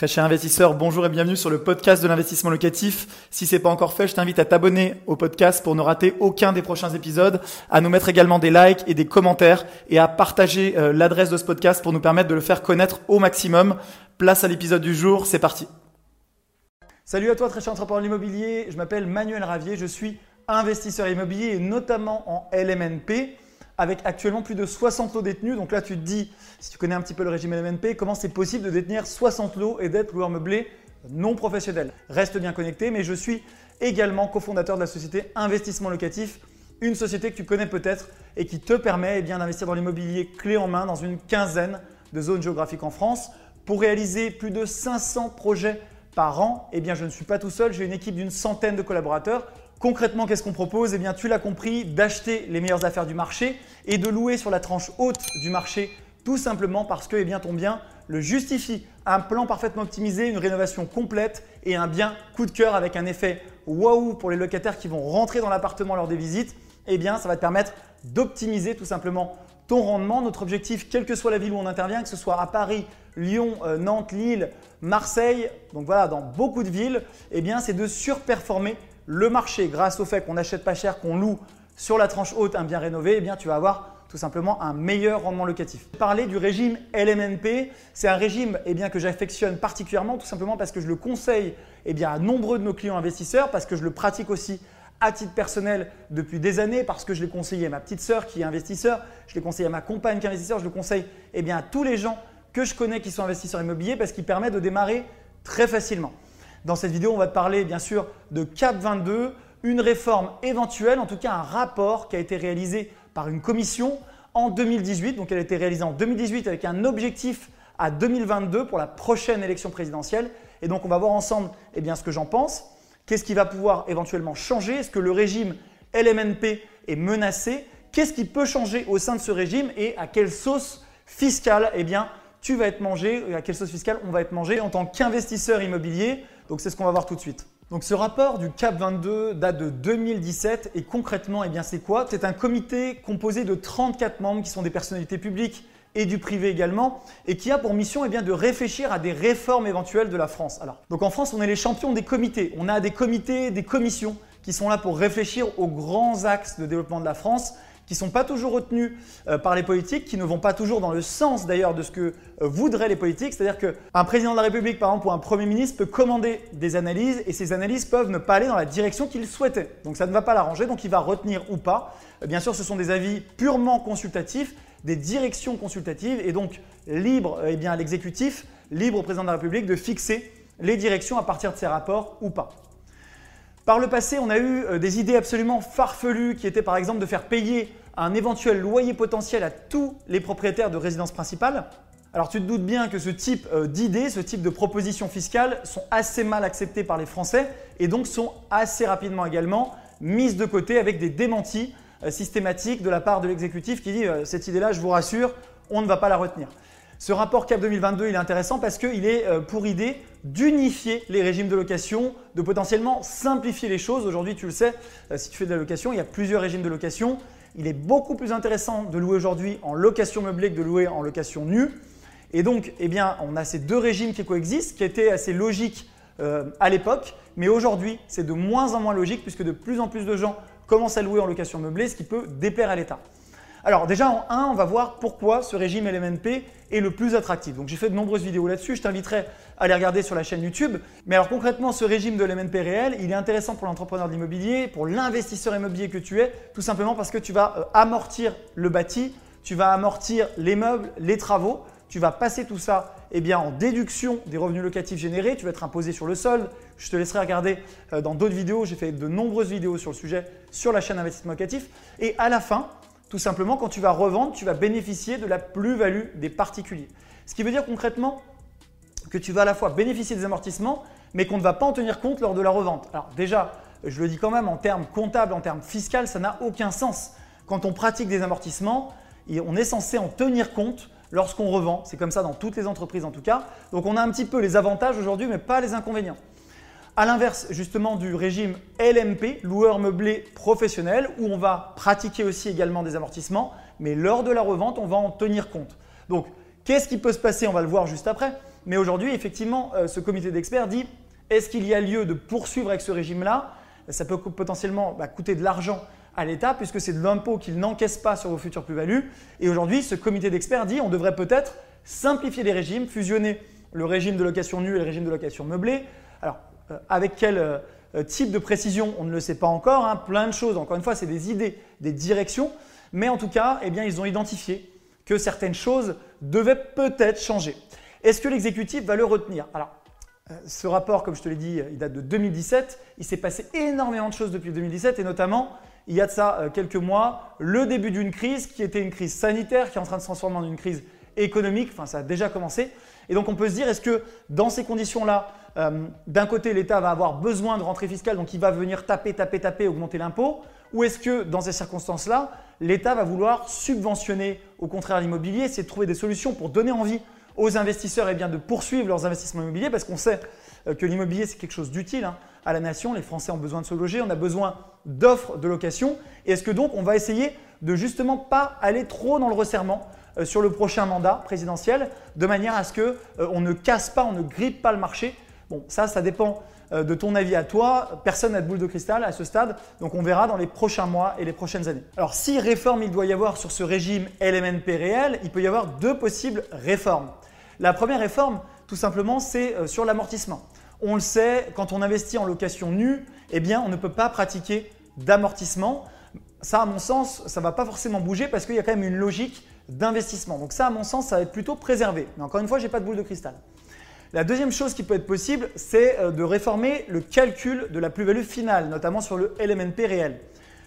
Très cher investisseur, bonjour et bienvenue sur le podcast de l'investissement locatif. Si c'est pas encore fait, je t'invite à t'abonner au podcast pour ne rater aucun des prochains épisodes, à nous mettre également des likes et des commentaires et à partager euh, l'adresse de ce podcast pour nous permettre de le faire connaître au maximum. Place à l'épisode du jour, c'est parti. Salut à toi très cher entrepreneur de l'immobilier, je m'appelle Manuel Ravier, je suis investisseur immobilier et notamment en LMNP avec actuellement plus de 60 lots détenus. Donc là, tu te dis, si tu connais un petit peu le régime LMNP, comment c'est possible de détenir 60 lots et d'être loueur meublé non professionnel? Reste bien connecté, mais je suis également cofondateur de la société Investissement Locatif, une société que tu connais peut-être et qui te permet eh d'investir dans l'immobilier clé en main dans une quinzaine de zones géographiques en France. Pour réaliser plus de 500 projets par an, eh bien, je ne suis pas tout seul, j'ai une équipe d'une centaine de collaborateurs Concrètement, qu'est-ce qu'on propose? Eh bien, tu l'as compris, d'acheter les meilleures affaires du marché et de louer sur la tranche haute du marché, tout simplement parce que eh bien, ton bien le justifie. Un plan parfaitement optimisé, une rénovation complète et un bien coup de cœur avec un effet waouh pour les locataires qui vont rentrer dans l'appartement lors des visites. Eh bien, ça va te permettre d'optimiser tout simplement ton rendement. Notre objectif, quelle que soit la ville où on intervient, que ce soit à Paris, Lyon, euh, Nantes, Lille, Marseille, donc voilà, dans beaucoup de villes, eh bien, c'est de surperformer le marché, grâce au fait qu'on n'achète pas cher, qu'on loue sur la tranche haute un bien rénové, eh bien, tu vas avoir tout simplement un meilleur rendement locatif. Parler du régime LMNP, c'est un régime eh bien, que j'affectionne particulièrement, tout simplement parce que je le conseille eh à nombreux de nos clients investisseurs, parce que je le pratique aussi à titre personnel depuis des années, parce que je l'ai conseillé à ma petite sœur qui est investisseur, je l'ai conseillé à ma compagne qui est investisseur, je le conseille eh à tous les gens que je connais qui sont investisseurs immobiliers, parce qu'il permet de démarrer très facilement. Dans cette vidéo, on va te parler bien sûr de CAP 22, une réforme éventuelle, en tout cas un rapport qui a été réalisé par une commission en 2018. Donc elle a été réalisée en 2018 avec un objectif à 2022 pour la prochaine élection présidentielle. Et donc on va voir ensemble eh bien, ce que j'en pense. Qu'est-ce qui va pouvoir éventuellement changer? Est-ce que le régime LMNP est menacé? Qu'est-ce qui peut changer au sein de ce régime? Et à quelle sauce fiscale eh bien, tu vas être mangé à quelle sauce fiscale on va être mangé en tant qu'investisseur immobilier? Donc c'est ce qu'on va voir tout de suite. Donc ce rapport du CAP 22 date de 2017 et concrètement, eh bien c'est quoi? C'est un comité composé de 34 membres qui sont des personnalités publiques et du privé également, et qui a pour mission eh de réfléchir à des réformes éventuelles de la France. Donc en France, on est les champions des comités. On a des comités, des commissions qui sont là pour réfléchir aux grands axes de développement de la France qui ne sont pas toujours retenus euh, par les politiques, qui ne vont pas toujours dans le sens d'ailleurs de ce que euh, voudraient les politiques. C'est-à-dire qu'un président de la République, par exemple, ou un Premier ministre peut commander des analyses et ces analyses peuvent ne pas aller dans la direction qu'il souhaitait. Donc ça ne va pas l'arranger, donc il va retenir ou pas. Euh, bien sûr, ce sont des avis purement consultatifs, des directions consultatives et donc libre eh bien, à l'exécutif, libre au président de la République de fixer les directions à partir de ces rapports ou pas. Par le passé, on a eu des idées absolument farfelues qui étaient par exemple de faire payer un éventuel loyer potentiel à tous les propriétaires de résidence principale. Alors tu te doutes bien que ce type euh, d'idées, ce type de propositions fiscales sont assez mal acceptées par les Français et donc sont assez rapidement également mises de côté avec des démentis euh, systématiques de la part de l'exécutif qui dit euh, cette idée-là, je vous rassure, on ne va pas la retenir. Ce rapport CAP 2022, il est intéressant parce qu'il est pour idée d'unifier les régimes de location, de potentiellement simplifier les choses. Aujourd'hui, tu le sais, si tu fais de la location, il y a plusieurs régimes de location. Il est beaucoup plus intéressant de louer aujourd'hui en location meublée que de louer en location nue. Et donc, eh on a ces deux régimes qui coexistent, qui étaient assez logiques euh, à l'époque, mais aujourd'hui, c'est de moins en moins logique puisque de plus en plus de gens commencent à louer en location meublée, ce qui peut déplaire à l'État. Alors déjà en 1, on va voir pourquoi ce régime LMNP est le plus attractif. Donc j'ai fait de nombreuses vidéos là-dessus, je t'inviterai à les regarder sur la chaîne YouTube. Mais alors concrètement, ce régime de LMNP réel, il est intéressant pour l'entrepreneur de l'immobilier, pour l'investisseur immobilier que tu es, tout simplement parce que tu vas euh, amortir le bâti, tu vas amortir les meubles, les travaux, tu vas passer tout ça eh bien, en déduction des revenus locatifs générés, tu vas être imposé sur le solde. Je te laisserai regarder euh, dans d'autres vidéos, j'ai fait de nombreuses vidéos sur le sujet sur la chaîne Investissement Locatif. Et à la fin, tout simplement, quand tu vas revendre, tu vas bénéficier de la plus-value des particuliers. Ce qui veut dire concrètement que tu vas à la fois bénéficier des amortissements, mais qu'on ne va pas en tenir compte lors de la revente. Alors déjà, je le dis quand même, en termes comptables, en termes fiscaux, ça n'a aucun sens. Quand on pratique des amortissements, on est censé en tenir compte lorsqu'on revend. C'est comme ça dans toutes les entreprises en tout cas. Donc on a un petit peu les avantages aujourd'hui, mais pas les inconvénients. À l'inverse justement du régime LMP, loueur meublé professionnel, où on va pratiquer aussi également des amortissements, mais lors de la revente, on va en tenir compte. Donc, qu'est-ce qui peut se passer? On va le voir juste après. Mais aujourd'hui, effectivement, euh, ce comité d'experts dit est-ce qu'il y a lieu de poursuivre avec ce régime-là? Ça peut potentiellement bah, coûter de l'argent à l'État puisque c'est de l'impôt qu'il n'encaisse pas sur vos futures plus-values. Et aujourd'hui, ce comité d'experts dit on devrait peut-être simplifier les régimes, fusionner le régime de location nue et le régime de location meublée. Alors, avec quel euh, type de précision, on ne le sait pas encore. Hein. plein de choses, encore une fois, c'est des idées, des directions. Mais en tout cas, eh bien, ils ont identifié que certaines choses devaient peut-être changer. Est-ce que l'exécutif va le retenir? Alors, euh, ce rapport, comme je te l'ai dit, il date de 2017. Il s'est passé énormément de choses depuis 2017 et notamment, il y a de ça quelques mois, le début d'une crise qui était une crise sanitaire qui est en train de se transformer en une crise économique. Enfin, ça a déjà commencé. Et donc, on peut se dire, est-ce que dans ces conditions-là, euh, d'un côté, l'État va avoir besoin de rentrée fiscale, donc il va venir taper, taper, taper, augmenter l'impôt Ou est-ce que dans ces circonstances-là, l'État va vouloir subventionner au contraire l'immobilier, c'est de trouver des solutions pour donner envie aux investisseurs eh de poursuivre leurs investissements immobiliers parce qu'on sait euh, que l'immobilier c'est quelque chose d'utile hein, à la nation. Les Français ont besoin de se loger, on a besoin d'offres de location. Et est-ce que donc on va essayer de justement pas aller trop dans le resserrement euh, sur le prochain mandat présidentiel de manière à ce qu'on on ne casse pas, on ne grippe pas le marché Bon, ça, ça dépend euh, de ton avis à toi. Personne n'a de boule de cristal à ce stade, donc on verra dans les prochains mois et les prochaines années. Alors, si réforme il doit y avoir sur ce régime LMNP réel, il peut y avoir deux possibles réformes. La première réforme, tout simplement, c'est euh, sur l'amortissement. On le sait, quand on investit en location nue, eh bien, on ne peut pas pratiquer d'amortissement. Ça, à mon sens, ça ne va pas forcément bouger parce qu'il y a quand même une logique d'investissement. Donc ça, à mon sens, ça va être plutôt préservé. Mais encore une fois, je n'ai pas de boule de cristal. La deuxième chose qui peut être possible, c'est euh, de réformer le calcul de la plus-value finale, notamment sur le LMNP réel.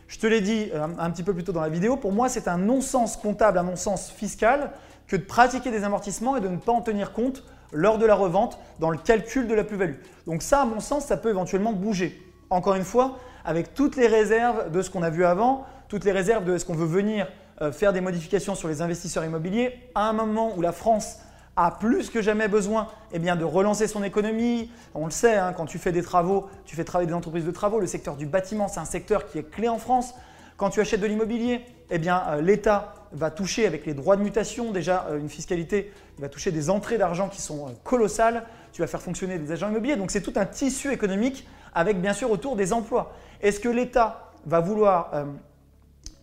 Je te l'ai dit euh, un petit peu plus tôt dans la vidéo, pour moi c'est un non-sens comptable, un non-sens fiscal que de pratiquer des amortissements et de ne pas en tenir compte lors de la revente dans le calcul de la plus-value. Donc ça, à mon sens, ça peut éventuellement bouger. Encore une fois, avec toutes les réserves de ce qu'on a vu avant, toutes les réserves de ce qu'on veut venir euh, faire des modifications sur les investisseurs immobiliers, à un moment où la France a plus que jamais besoin eh bien, de relancer son économie. On le sait, hein, quand tu fais des travaux, tu fais travailler des entreprises de travaux. Le secteur du bâtiment, c'est un secteur qui est clé en France. Quand tu achètes de l'immobilier, eh bien, euh, l'État va toucher avec les droits de mutation, déjà euh, une fiscalité, il va toucher des entrées d'argent qui sont euh, colossales. Tu vas faire fonctionner des agents immobiliers. Donc c'est tout un tissu économique avec bien sûr autour des emplois. Est-ce que l'État va vouloir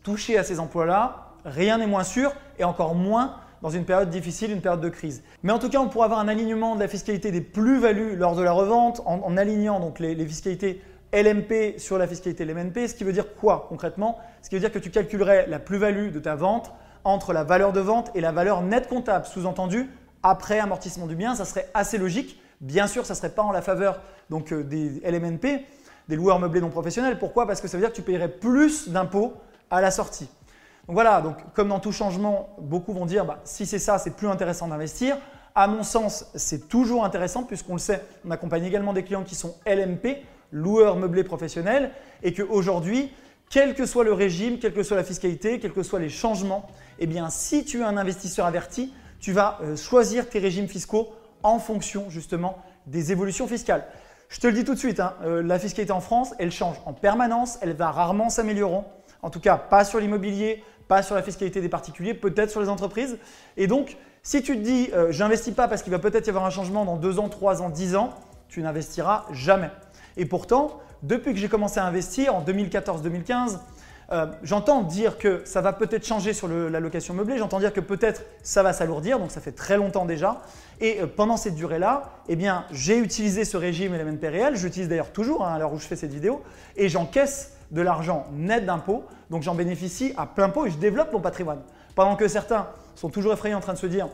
toucher à ces emplois-là? Rien n'est moins sûr et encore moins dans une période difficile, une période de crise. Mais en tout cas, on pourra avoir un alignement de la fiscalité des plus-values lors de la revente en, alignant donc les, fiscalités LMP sur la fiscalité LMNP, ce qui veut dire quoi concrètement? Ce qui veut dire que tu calculerais la plus-value de ta vente entre la valeur de vente et la valeur nette comptable, sous-entendu après amortissement du bien, ça serait assez logique. Bien sûr, ça ne serait pas en la faveur donc, euh, des LMNP, des loueurs meublés non professionnels. Pourquoi? Parce que ça veut dire que tu payerais plus d'impôts à la sortie. Voilà, donc comme dans tout changement, beaucoup vont dire bah, si c'est ça, c'est plus intéressant d'investir. À mon sens, c'est toujours intéressant puisqu'on le sait, on accompagne également des clients qui sont LMP, loueurs meublés professionnels, et qu'aujourd'hui, quel que soit le régime, quelle que soit la fiscalité, quels que soient les changements, eh bien si tu es un investisseur averti, tu vas euh, choisir tes régimes fiscaux en fonction justement des évolutions fiscales. Je te le dis tout de suite, hein, euh, la fiscalité en France, elle change en permanence, elle va rarement s'améliorer. En tout cas, pas sur l'immobilier, pas sur la fiscalité des particuliers, peut-être sur les entreprises. Et donc, si tu te dis, euh, j'investis pas parce qu'il va peut-être y avoir un changement dans 2 ans, 3 ans, 10 ans, tu n'investiras jamais. Et pourtant, depuis que j'ai commencé à investir en 2014-2015, euh, j'entends dire que ça va peut-être changer sur la location meublée, j'entends dire que peut-être ça va s'alourdir, donc ça fait très longtemps déjà. Et euh, pendant cette durée-là, eh bien, j'ai utilisé ce régime LMNP réel, j'utilise d'ailleurs toujours hein, à l'heure où je fais cette vidéo, et j'encaisse de l'argent net d'impôts, donc j'en bénéficie à plein pot et je développe mon patrimoine. Pendant que certains sont toujours effrayés en train de se dire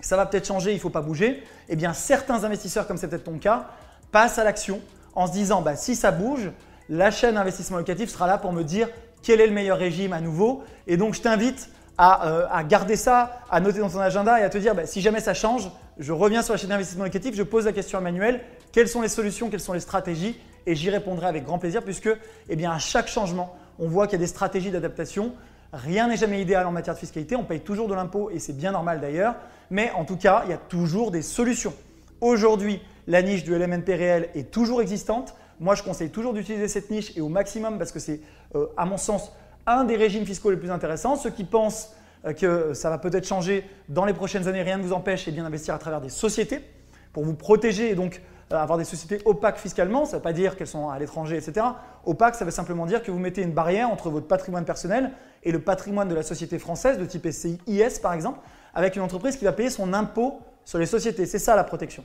ça va peut-être changer, il ne faut pas bouger, eh bien certains investisseurs, comme c'est peut-être ton cas, passent à l'action en se disant bah, si ça bouge, la chaîne investissement locatif sera là pour me dire quel est le meilleur régime à nouveau. Et donc je t'invite à, euh, garder ça, à noter dans ton agenda et à te dire bah, si jamais ça change, je reviens sur la chaîne d'investissement locatif, je pose la question à Manuel, quelles sont les solutions, quelles sont les stratégies et j'y répondrai avec grand plaisir puisque eh bien, à chaque changement, on voit qu'il y a des stratégies d'adaptation. Rien n'est jamais idéal en matière de fiscalité, on paye toujours de l'impôt et c'est bien normal d'ailleurs, mais en tout cas, il y a toujours des solutions. Aujourd'hui, la niche du LMNP réel est toujours existante. Moi, je conseille toujours d'utiliser cette niche et au maximum parce que c'est, euh, à mon sens, un des régimes fiscaux les plus intéressants. Ceux qui pensent euh, que ça va peut-être changer dans les prochaines années. Rien ne vous empêche eh bien d'investir à travers des sociétés pour vous protéger et donc avoir des sociétés opaques fiscalement. Ça ne veut pas dire qu'elles sont à l'étranger, etc. Opaque, ça veut simplement dire que vous mettez une barrière entre votre patrimoine personnel et le patrimoine de la société française, de type SCI IS par exemple, avec une entreprise qui va payer son impôt sur les sociétés. C'est ça la protection.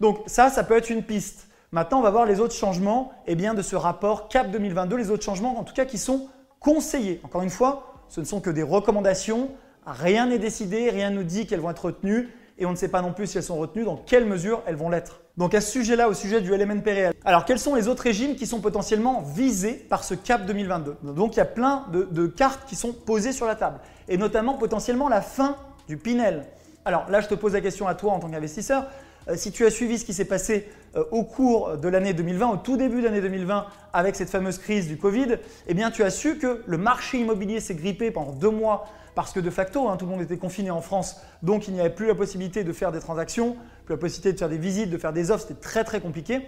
Donc ça, ça peut être une piste. Maintenant, on va voir les autres changements eh bien, de ce rapport CAP 2022, les autres changements en tout cas qui sont conseillés. Encore une fois, ce ne sont que des recommandations, rien n'est décidé, rien ne nous dit qu'elles vont être retenues et on ne sait pas non plus si elles sont retenues, dans quelle mesure elles vont l'être. Donc à ce sujet-là, au sujet du LMNP réel, alors quels sont les autres régimes qui sont potentiellement visés par ce CAP 2022 Donc il y a plein de, cartes qui sont posées sur la table, et notamment potentiellement la fin du Pinel. Alors là, je te pose la question à toi en tant qu'investisseur. Euh, si tu as suivi ce qui s'est passé euh, au cours de l'année 2020, au tout début de l'année 2020, avec cette fameuse crise du Covid, eh bien, tu as su que le marché immobilier s'est grippé pendant deux mois parce que de facto, hein, tout le monde était confiné en France, donc il n'y avait plus la possibilité de faire des transactions, plus la possibilité de faire des visites, de faire des offres, c'était très très compliqué.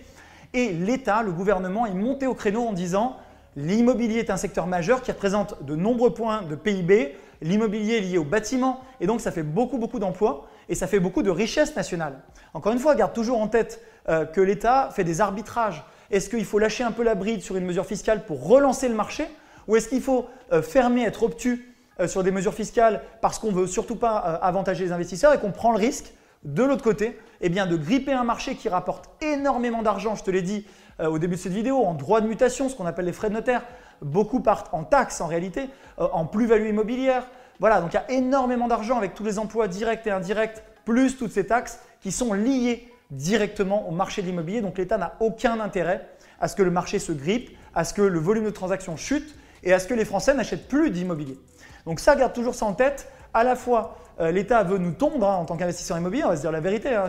Et l'État, le gouvernement, est monté au créneau en disant l'immobilier est un secteur majeur qui représente de nombreux points de PIB, l'immobilier est lié au bâtiment, et donc ça fait beaucoup beaucoup d'emplois et ça fait beaucoup de richesse nationale. Encore une fois, garde toujours en tête euh, que l'État fait des arbitrages. Est-ce qu'il faut lâcher un peu la bride sur une mesure fiscale pour relancer le marché ou est-ce qu'il faut euh, fermer, être obtus sur des mesures fiscales parce qu'on ne veut surtout pas avantager les investisseurs et qu'on prend le risque de l'autre côté eh bien, de gripper un marché qui rapporte énormément d'argent, je te l'ai dit au début de cette vidéo, en droit de mutation, ce qu'on appelle les frais de notaire, beaucoup partent en taxes en réalité, en plus-value immobilière, voilà, donc il y a énormément d'argent avec tous les emplois directs et indirects, plus toutes ces taxes qui sont liées directement au marché de l'immobilier. Donc l'État n'a aucun intérêt à ce que le marché se grippe, à ce que le volume de transactions chute et à ce que les Français n'achètent plus d'immobilier. Donc ça, garde toujours ça en tête. À la fois, euh, l'État veut nous tondre hein, en tant qu'investisseur immobilier, on va se dire la vérité. Hein,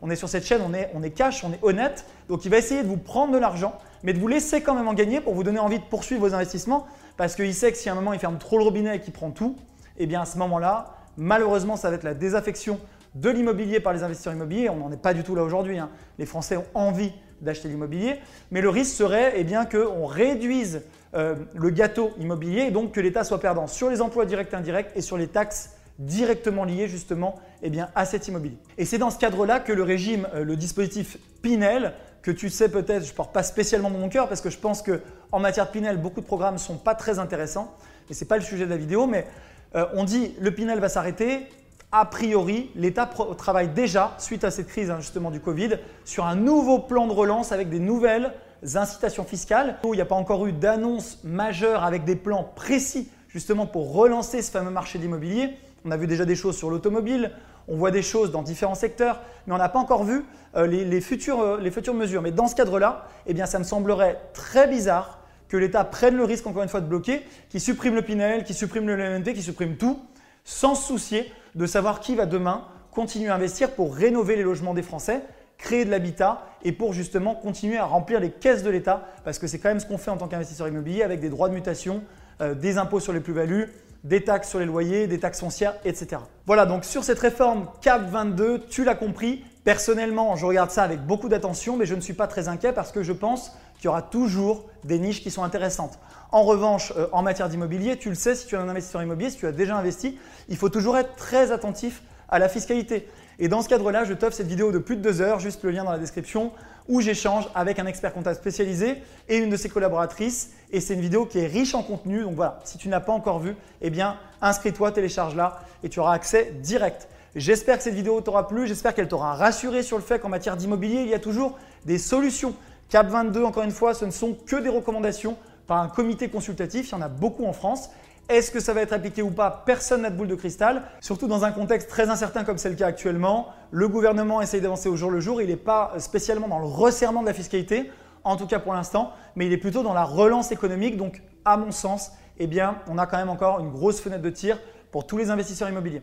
on, est, sur cette chaîne, on est, on est cash, on est honnête. Donc il va essayer de vous prendre de l'argent, mais de vous laisser quand même en gagner pour vous donner envie de poursuivre vos investissements, parce qu'il sait que si à un moment il ferme trop le robinet et qu'il prend tout, eh bien à ce moment-là, malheureusement, ça va être la désaffection de l'immobilier par les investisseurs immobiliers. On n'en est pas du tout là aujourd'hui. Hein. Les Français ont envie d'acheter l'immobilier, mais le risque serait eh bien qu'on réduise euh, le gâteau immobilier et donc que l'État soit perdant sur les emplois directs et indirects et sur les taxes directement liées justement eh bien, à cet immobilier. Et c'est dans ce cadre-là que le régime, euh, le dispositif Pinel, que tu sais peut-être, je ne porte pas spécialement dans mon cœur parce que je pense qu'en matière de Pinel, beaucoup de programmes ne sont pas très intéressants, et ce n'est pas le sujet de la vidéo, mais euh, on dit le Pinel va s'arrêter. A priori, l'État travaille déjà, suite à cette crise hein, justement du Covid, sur un nouveau plan de relance avec des nouvelles incitations fiscales. Il n'y a pas encore eu d'annonce majeure avec des plans précis justement pour relancer ce fameux marché de l'immobilier. On a vu déjà des choses sur l'automobile, on voit des choses dans différents secteurs, mais on n'a pas encore vu euh, les, futures, euh, les, futures, mesures. Mais dans ce cadre-là, eh bien, ça me semblerait très bizarre que l'État prenne le risque, encore une fois, de bloquer, qui supprime le Pinel, qui supprime le LMNT, qui supprime tout, sans se soucier de savoir qui va demain continuer à investir pour rénover les logements des Français, créer de l'habitat et pour justement continuer à remplir les caisses de l'État, parce que c'est quand même ce qu'on fait en tant qu'investisseur immobilier avec des droits de mutation, euh, des impôts sur les plus-values, des taxes sur les loyers, des taxes foncières, etc. Voilà, donc sur cette réforme CAP 22, tu l'as compris, personnellement, je regarde ça avec beaucoup d'attention, mais je ne suis pas très inquiet parce que je pense qu'il y aura toujours des niches qui sont intéressantes. En revanche, euh, en matière d'immobilier, tu le sais, si tu es un investisseur immobilier, si tu as déjà investi, il faut toujours être très attentif à la fiscalité. Et dans ce cadre-là, je t'offre cette vidéo de plus de deux heures, juste le lien dans la description, où j'échange avec un expert comptable spécialisé et une de ses collaboratrices. Et c'est une vidéo qui est riche en contenu. Donc voilà, si tu n'as pas encore vu, eh bien, inscris-toi, télécharge-la et tu auras accès direct. J'espère que cette vidéo t'aura plu, j'espère qu'elle t'aura rassuré sur le fait qu'en matière d'immobilier, il y a toujours des solutions. CAP 22, encore une fois, ce ne sont que des recommandations par un comité consultatif. Il y en a beaucoup en France. Est-ce que ça va être appliqué ou pas Personne n'a de boule de cristal. Surtout dans un contexte très incertain comme c'est le cas actuellement. Le gouvernement essaye d'avancer au jour le jour. Il n'est pas spécialement dans le resserrement de la fiscalité, en tout cas pour l'instant, mais il est plutôt dans la relance économique. Donc, à mon sens, eh on a quand même encore une grosse fenêtre de tir pour tous les investisseurs immobiliers.